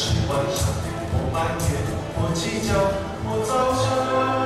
是晚上，或半夜，或鸡叫，或早上，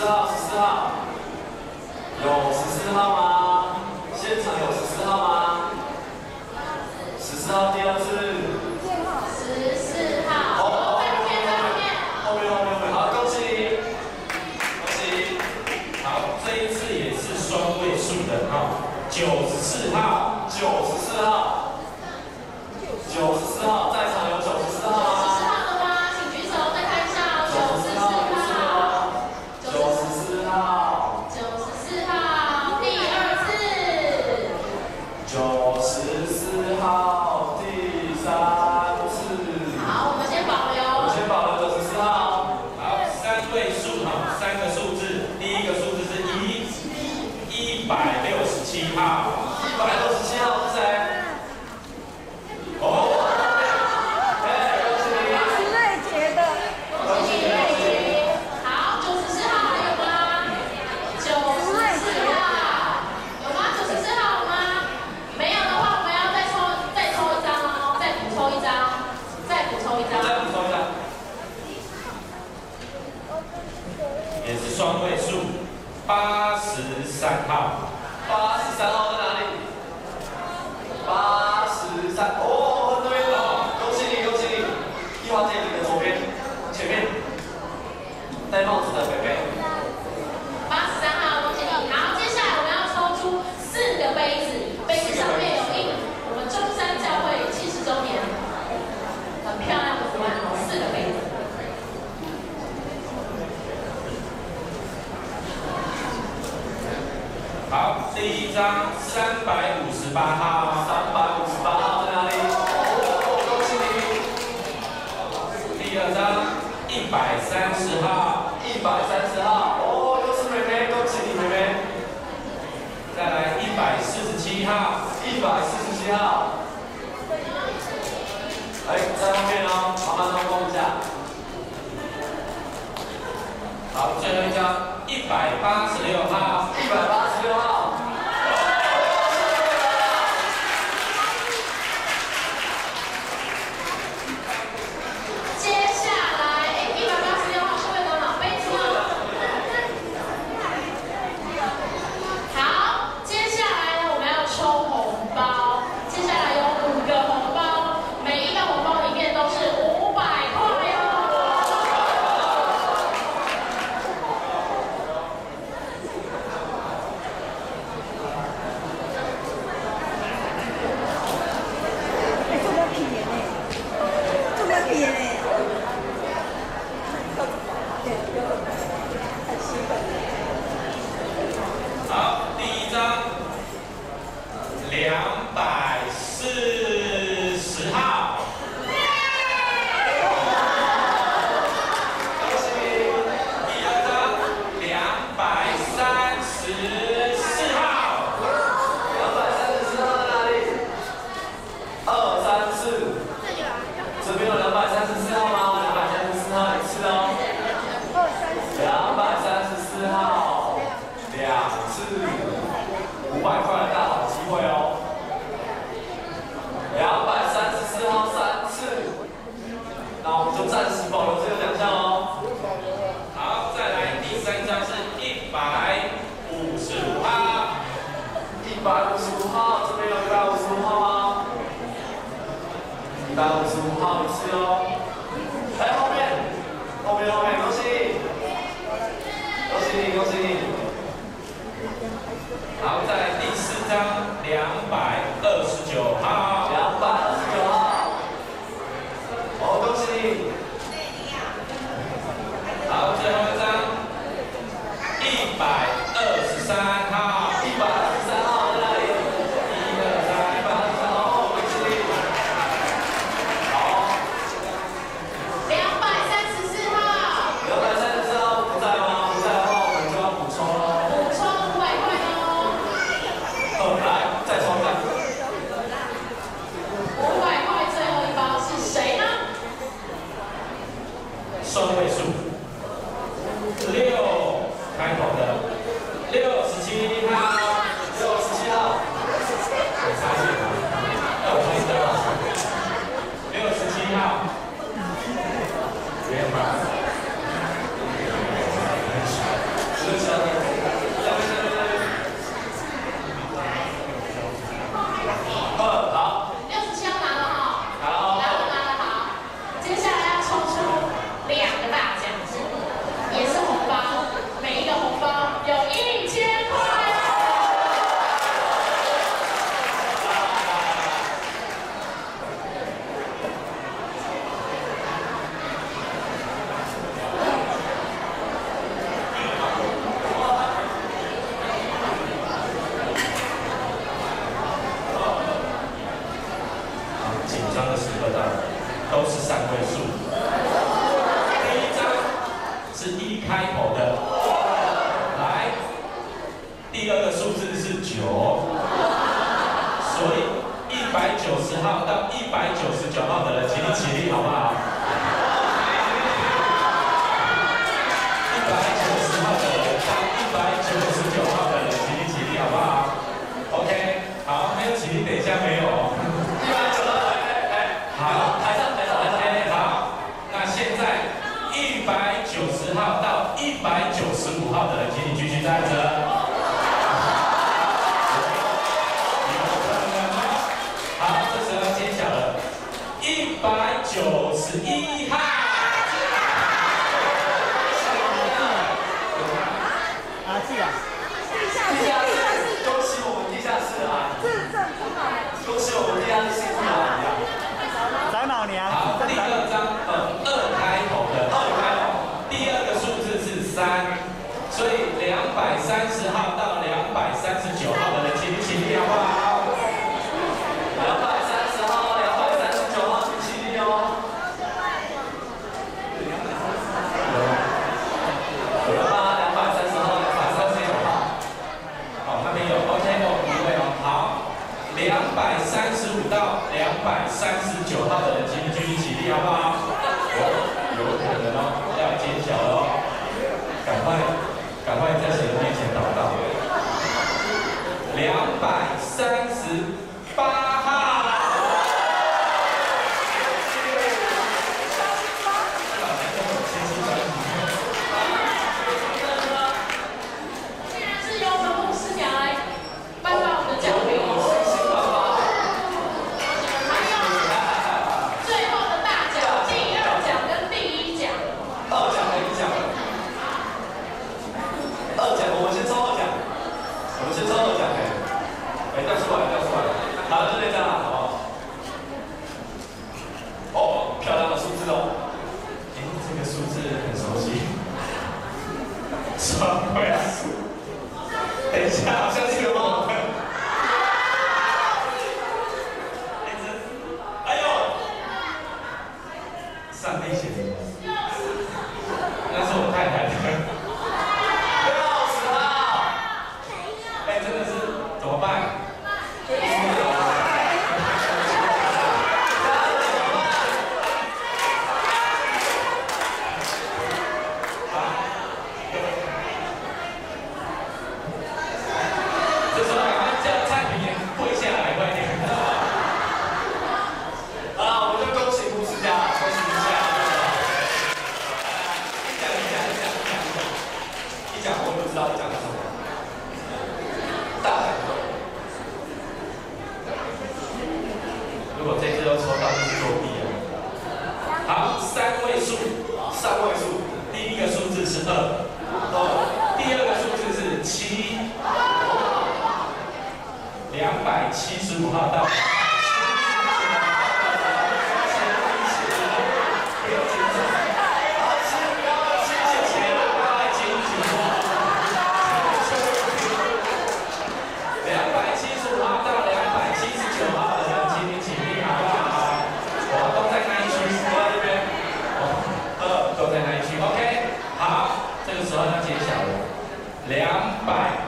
十四号十四号。有十四号吗？现场有十四号吗？十四号第二次。一百三十号，一百三十号，哦，都是妹妹，恭喜你妹妹。再来一百四十七号，一百四十七号。哎，在后面哦，麻烦通风一下。好，最后一张，一百八十六号，一百八十六号。一百五十五号这边有一百五十五号吗一百五十五号一次哦来。后面后面后面恭喜恭喜你恭喜你好在第四张两百二十九号两百二十九号哦恭喜你好最后一张一百开口请站着。好，这时候揭晓了，一百九十一号。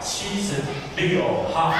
七十六号